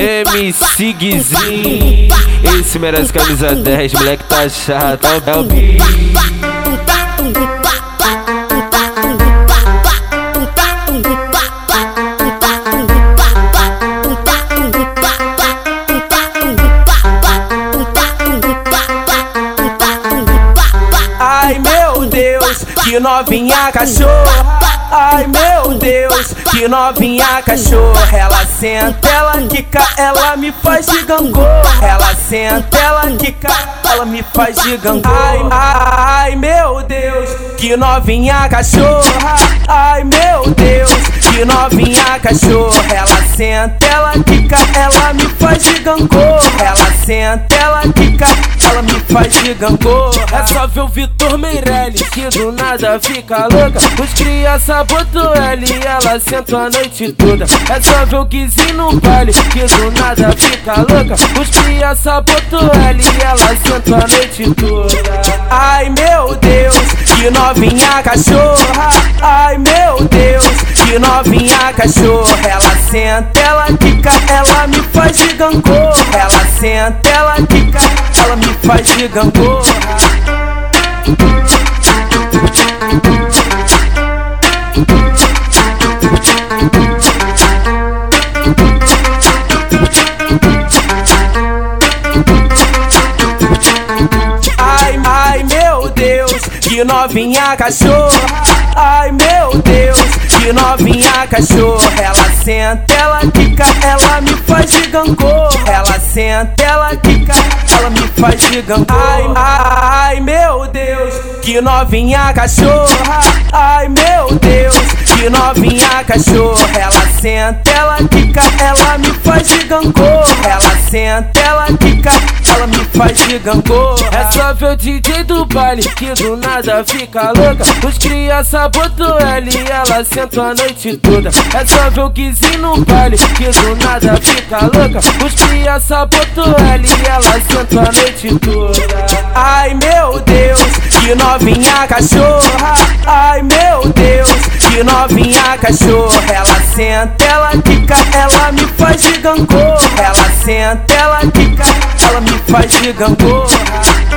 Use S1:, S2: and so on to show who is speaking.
S1: MC Guizinho, esse merece camisa 10, moleque tá chato, é o.
S2: Ai meu Deus, que novinha cachorra. Ai meu Deus, que novinha cachorra. Ela senta, ela quica, ela me faz de gangorra. Ela senta, ela quica, ela me faz de gangorra. Ai, ai, meu Deus, que novinha cachorra. Ai meu Deus, que novinha cachorra. Ela senta, ela quica, ela me faz de gangorra. Ela senta, ela quica, ela me faz de gangorra.
S1: É só ver o Vitor Meirelles que do nada fica louca. Os criança botou L e ela senta a noite toda. É só ver o Guizinho no baile que do nada fica louca. Os criança botou L e ela senta a noite toda.
S2: Ai meu Deus, que novinha cachorra. Ai meu Deus, que novinha cachorra. Ela senta, ela quica, ela me faz de gangorra. Ela senta, ela quica, ela me faz de gangorra. Ai, ai meu Deus, que novinha cachorra. Ai meu Deus, que novinha cachorra. Ela senta, ela quica, ela me faz de gangorra. Ela senta, ela quica, ela me faz de gangorra. Ai, ai, ai meu Deus, que novinha cachorra. Ai meu Deus, que novinha cachorra. Ela senta, ela quica, ela me faz de. Ela senta, ela quica, ela me faz de.
S1: É só ver o DJ do baile que do nada fica louca. Os criança botou L e ela senta a noite toda. É só ver o Guizinho no baile que do nada fica louca. Os criança botou L e ela senta a noite toda.
S2: Ai meu Deus, que novinha cachorra. Ai meu que novinha cachorra. Ela senta, ela quica, ela me faz de gangorra. Ela senta, ela quica, ela me faz de gangorra.